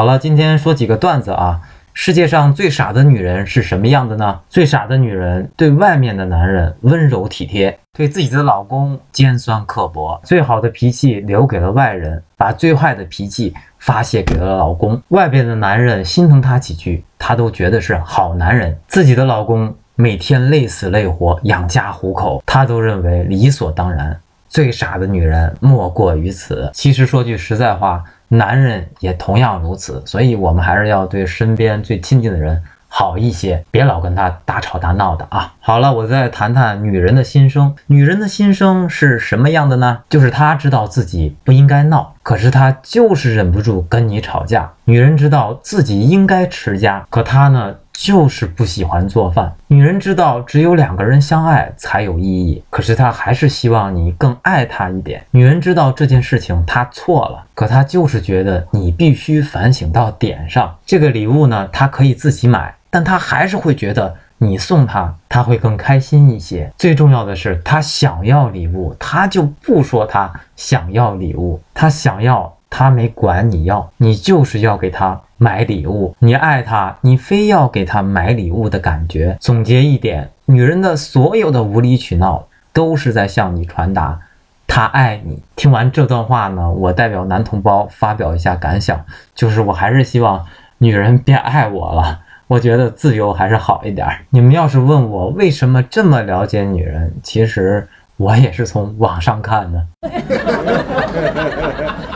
好了，今天说几个段子啊。世界上最傻的女人是什么样的呢？最傻的女人对外面的男人温柔体贴，对自己的老公尖酸刻薄，最好的脾气留给了外人，把最坏的脾气发泄给了老公。外边的男人心疼她几句，她都觉得是好男人。自己的老公每天累死累活养家糊口，她都认为理所当然。最傻的女人莫过于此。其实说句实在话。男人也同样如此，所以我们还是要对身边最亲近的人好一些，别老跟他大吵大闹的啊。好了，我再谈谈女人的心声。女人的心声是什么样的呢？就是她知道自己不应该闹，可是他就是忍不住跟你吵架。女人知道自己应该持家，可她呢？就是不喜欢做饭。女人知道只有两个人相爱才有意义，可是她还是希望你更爱她一点。女人知道这件事情她错了，可她就是觉得你必须反省到点上。这个礼物呢，她可以自己买，但她还是会觉得你送她，她会更开心一些。最重要的是，她想要礼物，她就不说她想要礼物，她想要，她没管你要，你就是要给她。买礼物，你爱他，你非要给他买礼物的感觉。总结一点，女人的所有的无理取闹，都是在向你传达，她爱你。听完这段话呢，我代表男同胞发表一下感想，就是我还是希望女人别爱我了，我觉得自由还是好一点。你们要是问我为什么这么了解女人，其实我也是从网上看的。